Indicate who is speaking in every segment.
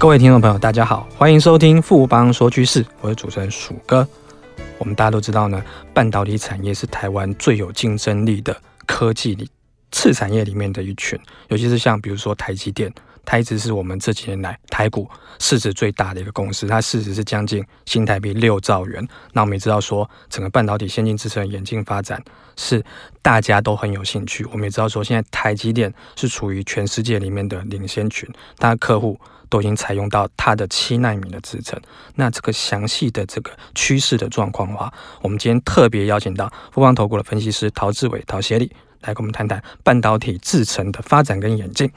Speaker 1: 各位听众朋友，大家好，欢迎收听富邦说趋势，我是主持人鼠哥。我们大家都知道呢，半导体产业是台湾最有竞争力的科技里次产业里面的一群，尤其是像比如说台积电。它一直是我们这几年来台股市值最大的一个公司，它市值是将近新台币六兆元。那我们也知道说，整个半导体先进制程演进发展是大家都很有兴趣。我们也知道说，现在台积电是处于全世界里面的领先群，它的客户都已经采用到它的七纳米的制程。那这个详细的这个趋势的状况的话，我们今天特别邀请到富邦投顾的分析师陶志伟、陶协理来跟我们谈谈半导体制程的发展跟演进。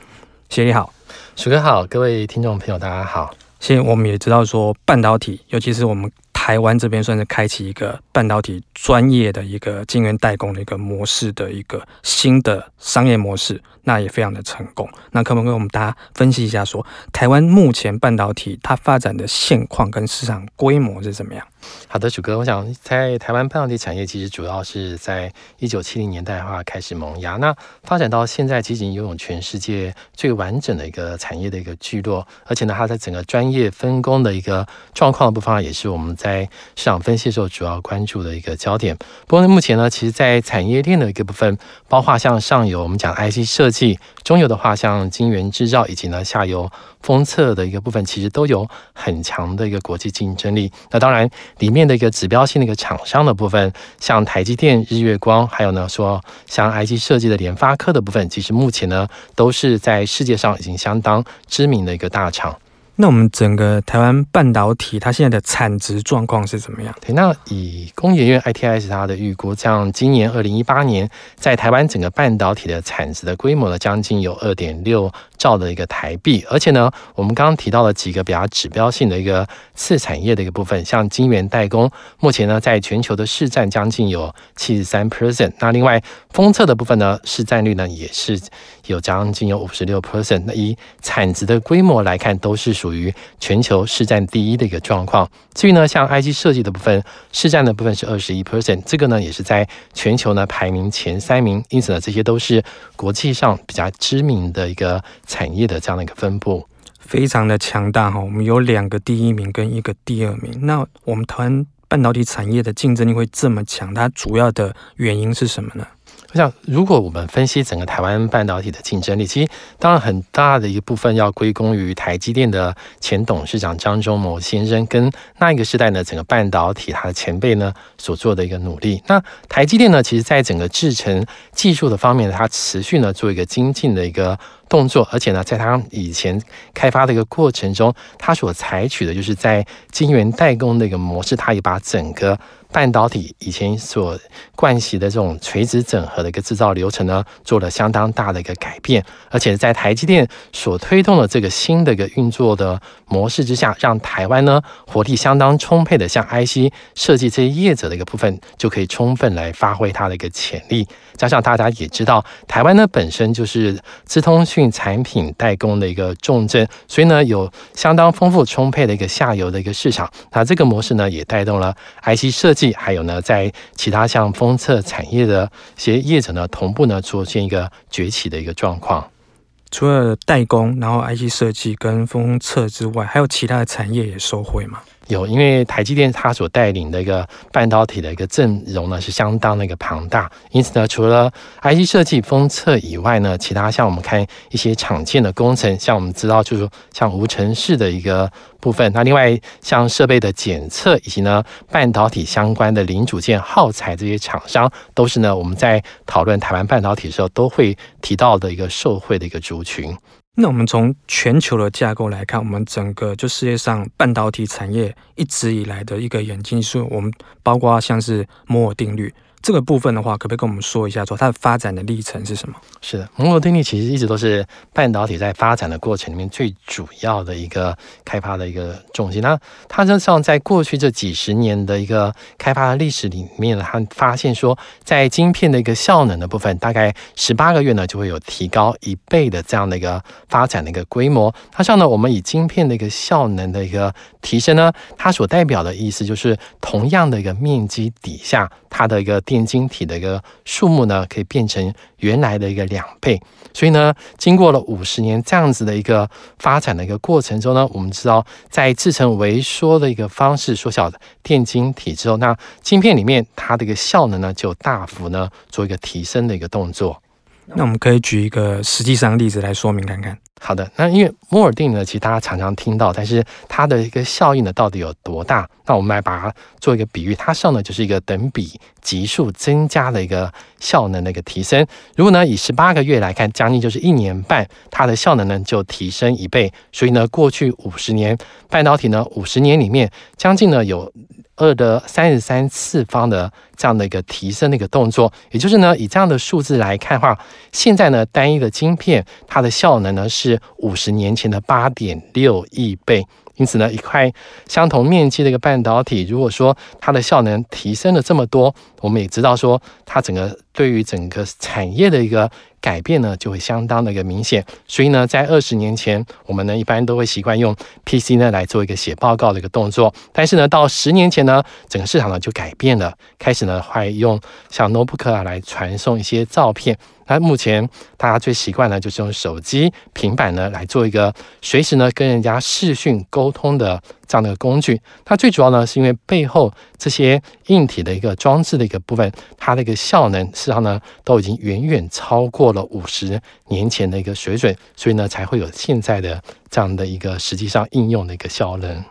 Speaker 1: 协理好。
Speaker 2: 鼠哥好，各位听众朋友，大家好。
Speaker 1: 现在我们也知道说，半导体，尤其是我们台湾这边，算是开启一个半导体专业的一个晶圆代工的一个模式的一个新的商业模式，那也非常的成功。那可不可以我们大家分析一下说，台湾目前半导体它发展的现况跟市场规模是怎么样？
Speaker 2: 好的，薯哥，我想在台湾半导体产业其实主要是在一九七零年代的话开始萌芽，那发展到现在，其实已经拥有全世界最完整的一个产业的一个聚落，而且呢，它在整个专业分工的一个状况的部分，也是我们在在市场分析的时候主要关注的一个焦点。不过呢，目前呢，其实，在产业链的一个部分，包括像上游我们讲 IC 设计，中游的话像晶圆制造，以及呢下游封测的一个部分，其实都有很强的一个国际竞争力。那当然。里面的一个指标性的一个厂商的部分，像台积电、日月光，还有呢说像 IC 设计的联发科的部分，其实目前呢都是在世界上已经相当知名的一个大厂。
Speaker 1: 那我们整个台湾半导体它现在的产值状况是怎么样？
Speaker 2: 对，那以工研院 ITIS 它的预估，像今年二零一八年，在台湾整个半导体的产值的规模呢，将近有二点六兆的一个台币。而且呢，我们刚刚提到了几个比较指标性的一个次产业的一个部分，像晶圆代工，目前呢在全球的市占将近有七十三 percent。那另外封测的部分呢，市占率呢也是有将近有五十六 percent。那以产值的规模来看，都是。属于全球市占第一的一个状况。至于呢，像 IC 设计的部分，市占的部分是二十一 percent，这个呢也是在全球呢排名前三名。因此呢，这些都是国际上比较知名的一个产业的这样的一个分布，
Speaker 1: 非常的强大哈。我们有两个第一名跟一个第二名。那我们台湾半导体产业的竞争力会这么强，它主要的原因是什么呢？
Speaker 2: 我想，如果我们分析整个台湾半导体的竞争力，其实当然很大的一部分要归功于台积电的前董事长张忠谋先生跟那一个时代呢，整个半导体他的前辈呢所做的一个努力。那台积电呢，其实在整个制程技术的方面，它持续呢做一个精进的一个动作，而且呢，在它以前开发的一个过程中，它所采取的就是在晶圆代工的一个模式，它也把整个。半导体以前所惯习的这种垂直整合的一个制造流程呢，做了相当大的一个改变，而且在台积电所推动的这个新的一个运作的模式之下，让台湾呢活力相当充沛的，像 IC 设计这些业者的一个部分，就可以充分来发挥它的一个潜力。加上大家也知道，台湾呢本身就是资通讯产品代工的一个重镇，所以呢有相当丰富充沛的一个下游的一个市场。那这个模式呢也带动了 IC 设计，还有呢在其他像封测产业的一些业者呢同步呢出现一个崛起的一个状况。
Speaker 1: 除了代工，然后 IC 设计跟封测之外，还有其他的产业也收回吗？
Speaker 2: 有，因为台积电它所带领的一个半导体的一个阵容呢，是相当的一个庞大。因此呢，除了 IC 设计、封测以外呢，其他像我们看一些常见的工程，像我们知道就是说像无尘室的一个部分。那另外像设备的检测以及呢半导体相关的零组件耗材这些厂商，都是呢我们在讨论台湾半导体的时候都会提到的一个受惠的一个族群。
Speaker 1: 那我们从全球的架构来看，我们整个就世界上半导体产业一直以来的一个演进，是我们包括像是摩尔定律。这个部分的话，可不可以跟我们说一下，说它的发展的历程是什么？
Speaker 2: 是的，摩尔定律其实一直都是半导体在发展的过程里面最主要的一个开发的一个重心。那它实际上在过去这几十年的一个开发的历史里面，它发现说，在晶片的一个效能的部分，大概十八个月呢就会有提高一倍的这样的一个发展的一个规模。它像呢，我们以晶片的一个效能的一个提升呢，它所代表的意思就是同样的一个面积底下，它的一个电晶体的一个数目呢，可以变成原来的一个两倍。所以呢，经过了五十年这样子的一个发展的一个过程中呢，我们知道在制成微缩的一个方式缩小电晶体之后，那晶片里面它的一个效能呢，就大幅呢做一个提升的一个动作。
Speaker 1: 那我们可以举一个实际上的例子来说明看看。
Speaker 2: 好的，那因为摩尔定律呢，其实大家常常听到，但是它的一个效应呢，到底有多大？那我们来把它做一个比喻，它上呢就是一个等比级数增加的一个效能的一个提升。如果呢以十八个月来看，将近就是一年半，它的效能呢就提升一倍。所以呢，过去五十年半导体呢，五十年里面将近呢有。二的三十三次方的这样的一个提升的一个动作，也就是呢，以这样的数字来看的话，现在呢，单一的晶片它的效能呢是五十年前的八点六亿倍。因此呢，一块相同面积的一个半导体，如果说它的效能提升了这么多，我们也知道说，它整个对于整个产业的一个改变呢，就会相当的一个明显。所以呢，在二十年前，我们呢一般都会习惯用 PC 呢来做一个写报告的一个动作。但是呢，到十年前呢，整个市场呢就改变了，开始呢会用像 notebook 啊来传送一些照片。那目前大家最习惯呢，就是用手机、平板呢来做一个随时呢跟人家视讯沟通的这样的工具。它最主要呢，是因为背后这些硬体的一个装置的一个部分，它的一个效能实际上呢，都已经远远超过了五十年前的一个水准，所以呢，才会有现在的这样的一个实际上应用的一个效能，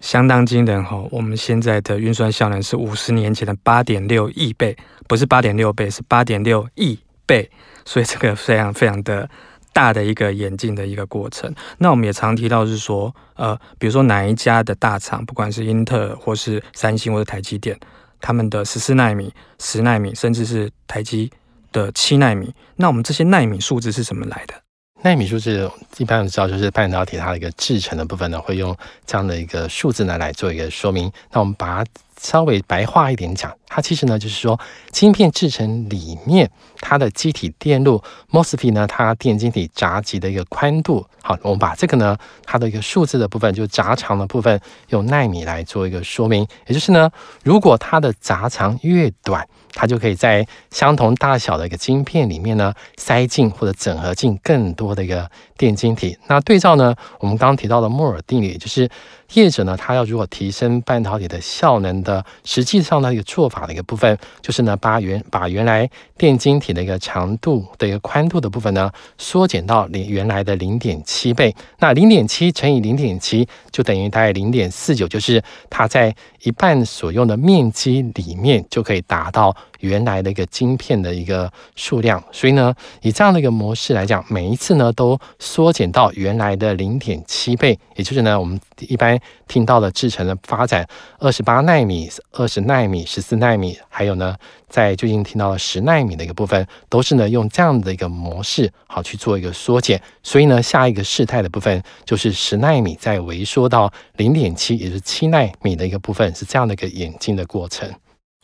Speaker 1: 相当惊人哈。我们现在的运算效能是五十年前的八点六亿倍，不是八点六倍，是八点六亿倍，所以这个非常非常的大的一个演进的一个过程。那我们也常提到是说，呃，比如说哪一家的大厂，不管是英特尔或是三星或者台积电，他们的十四纳米、十纳米，甚至是台积的七纳米，那我们这些纳米数字是怎么来的？
Speaker 2: 纳米数字一般我们知道就是半导体它的一个制成的部分呢，会用这样的一个数字呢来做一个说明。那我们把它。稍微白话一点讲，它其实呢就是说，晶片制成里面它的机体电路 MOSFET 呢，它电晶体闸极的一个宽度，好，我们把这个呢它的一个数字的部分，就闸长的部分用纳米来做一个说明，也就是呢，如果它的闸长越短，它就可以在相同大小的一个晶片里面呢塞进或者整合进更多的一个电晶体。那对照呢，我们刚刚提到的摩尔定律，就是。业者呢，他要如果提升半导体的效能的，实际上的一个做法的一个部分，就是呢，把原把原来电晶体的一个长度的一个宽度的部分呢，缩减到零原来的零点七倍。那零点七乘以零点七，就等于大概零点四九，就是它在一半所用的面积里面就可以达到。原来的一个晶片的一个数量，所以呢，以这样的一个模式来讲，每一次呢都缩减到原来的零点七倍，也就是呢，我们一般听到的制程的发展，二十八纳米、二十纳米、十四纳米，还有呢，在最近听到的十纳米的一个部分，都是呢用这样的一个模式好去做一个缩减。所以呢，下一个事态的部分就是十纳米再萎缩到零点七，也是七纳米的一个部分，是这样的一个演进的过程。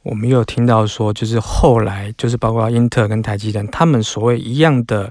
Speaker 1: 我们有听到说，就是后来就是包括英特尔跟台积电，他们所谓一样的，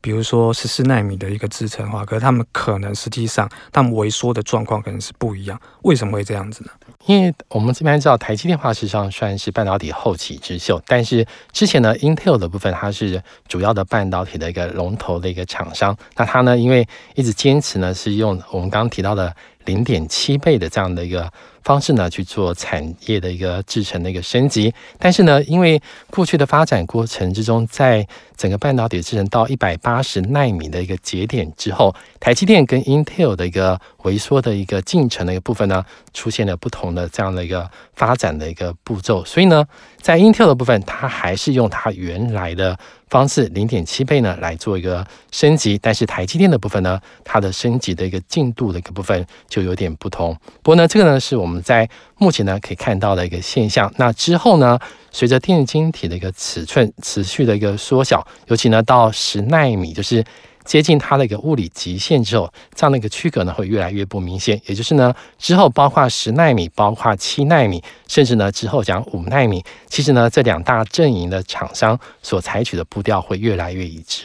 Speaker 1: 比如说十四奈米的一个制程的话，可是他们可能实际上他们萎缩的状况可能是不一样。为什么会这样子呢？
Speaker 2: 因为我们这边知道台积电话实际上算是半导体后起之秀，但是之前呢，Intel 的部分它是主要的半导体的一个龙头的一个厂商，那它呢，因为一直坚持呢是用我们刚刚提到的零点七倍的这样的一个。方式呢去做产业的一个制程的一个升级，但是呢，因为过去的发展过程之中，在整个半导体制程到一百八十纳米的一个节点之后，台积电跟 Intel 的一个微缩的一个进程的一个部分呢，出现了不同的这样的一个发展的一个步骤，所以呢，在 Intel 的部分，它还是用它原来的。方式零点七倍呢来做一个升级，但是台积电的部分呢，它的升级的一个进度的一个部分就有点不同。不过呢，这个呢是我们在目前呢可以看到的一个现象。那之后呢，随着电晶体的一个尺寸持续的一个缩小，尤其呢到十纳米，就是。接近它的一个物理极限之后，这样的一个区隔呢会越来越不明显。也就是呢，之后包括十纳米、包括七纳米，甚至呢之后讲五纳米，其实呢这两大阵营的厂商所采取的步调会越来越一致。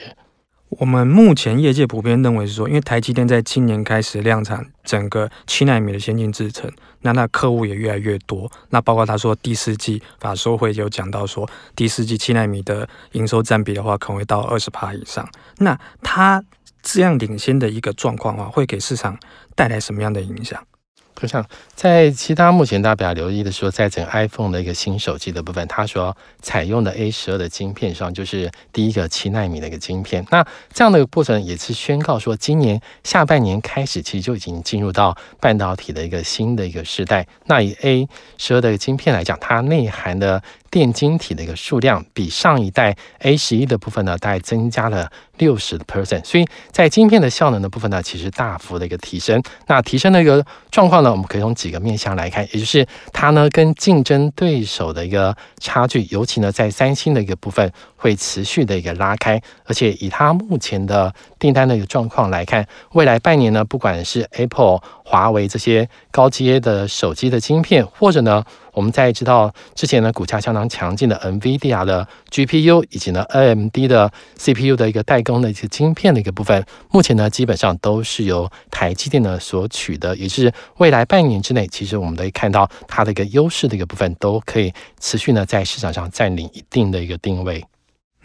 Speaker 1: 我们目前业界普遍认为是说，因为台积电在今年开始量产整个七纳米的先进制程，那那客户也越来越多。那包括他说第四季法说会有讲到说，第四季七纳米的营收占比的话，可能会到二十趴以上。那它这样领先的一个状况啊，会给市场带来什么样的影响？
Speaker 2: 就像在其他目前大家比较留意的说，在整个 iPhone 的一个新手机的部分，它说采用的 A 十二的晶片上，就是第一个七纳米的一个晶片。那这样的一个过程也是宣告说，今年下半年开始，其实就已经进入到半导体的一个新的一个时代。那以 A 十二的晶片来讲，它内含的电晶体的一个数量，比上一代 A 十一的部分呢，大概增加了六十的 percent。所以在晶片的效能的部分呢，其实大幅的一个提升。那提升的一个状况那，我们可以从几个面向来看，也就是它呢跟竞争对手的一个差距，尤其呢在三星的一个部分会持续的一个拉开，而且以它目前的订单的一个状况来看，未来半年呢，不管是 Apple、华为这些高阶的手机的晶片，或者呢，我们在知道之前呢股价相当强劲的 NVIDIA 的 GPU，以及呢 AMD 的 CPU 的一个代工的一些晶片的一个部分，目前呢基本上都是由台积电呢所取得，也是未来半年之内，其实我们可以看到它的一个优势的一个部分，都可以持续呢在市场上占领一定的一个定位。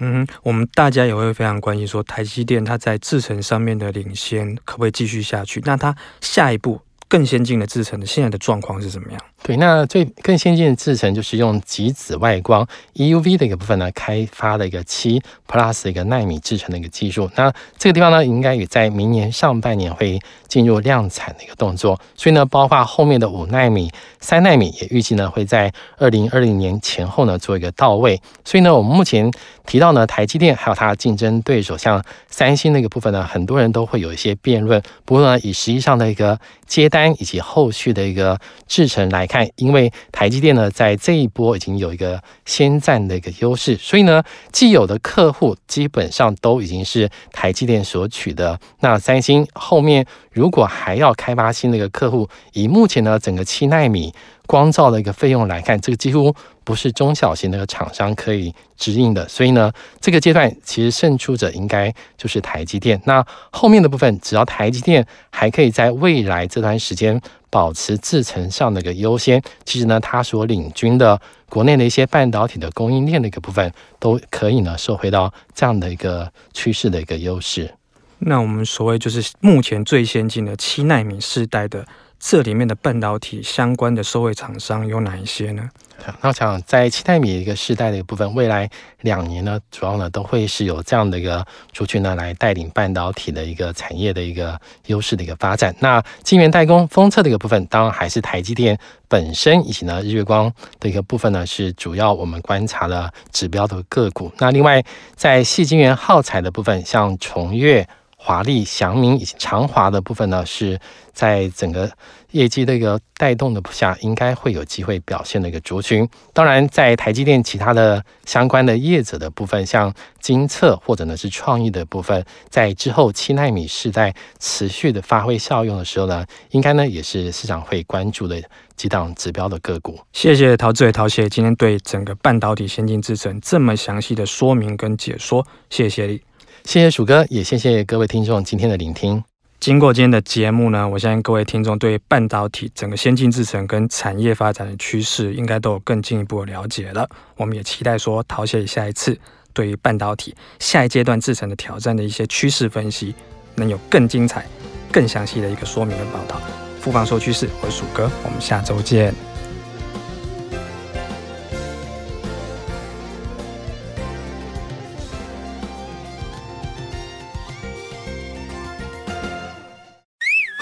Speaker 1: 嗯，我们大家也会非常关心，说台积电它在制程上面的领先可不可以继续下去？那它下一步更先进的制程的现在的状况是怎么
Speaker 2: 样？那最更先进的制程就是用极紫外光 EUV 的一个部分呢，开发的一个七 Plus 一个纳米制程的一个技术。那这个地方呢，应该也在明年上半年会进入量产的一个动作。所以呢，包括后面的五纳米、三纳米，也预计呢会在二零二零年前后呢做一个到位。所以呢，我们目前提到呢，台积电还有它的竞争对手，像三星那个部分呢，很多人都会有一些辩论。不过呢，以实际上的一个接单以及后续的一个制程来看，因为台积电呢，在这一波已经有一个先占的一个优势，所以呢，既有的客户基本上都已经是台积电所取的。那三星后面如果还要开发新的一个客户，以目前呢整个七纳米光罩的一个费用来看，这个几乎不是中小型的厂商可以支应的。所以呢，这个阶段其实胜出者应该就是台积电。那后面的部分，只要台积电还可以在未来这段时间。保持制程上的一个优先，其实呢，它所领军的国内的一些半导体的供应链的一个部分，都可以呢，收回到这样的一个趋势的一个优势。
Speaker 1: 那我们所谓就是目前最先进的七纳米世代的。这里面的半导体相关的受惠厂商有哪一些呢？
Speaker 2: 那我想在七纳米一个世代的一个部分，未来两年呢，主要呢都会是有这样的一个族群呢来带领半导体的一个产业的一个优势的一个发展。那晶圆代工封测的一个部分，当然还是台积电本身以及呢日月光的一个部分呢，是主要我们观察的指标的个股。那另外在细晶圆耗材的部分，像崇越。华丽、祥明以及长华的部分呢，是在整个业绩的一个带动的下，应该会有机会表现的一个族群。当然，在台积电其他的相关的业者的部分，像精测或者呢是创意的部分，在之后七奈米世代持续的发挥效用的时候呢，应该呢也是市场会关注的几档指标的个股。
Speaker 1: 谢谢陶志伟陶谢今天对整个半导体先进制程这么详细的说明跟解说，谢谢你。
Speaker 2: 谢谢鼠哥，也谢谢各位听众今天的聆听。
Speaker 1: 经过今天的节目呢，我相信各位听众对半导体整个先进制程跟产业发展的趋势，应该都有更进一步的了解了。我们也期待说，陶谢下一次对于半导体下一阶段制程的挑战的一些趋势分析，能有更精彩、更详细的一个说明跟报道。富邦说趋势，我是鼠哥，我们下周见。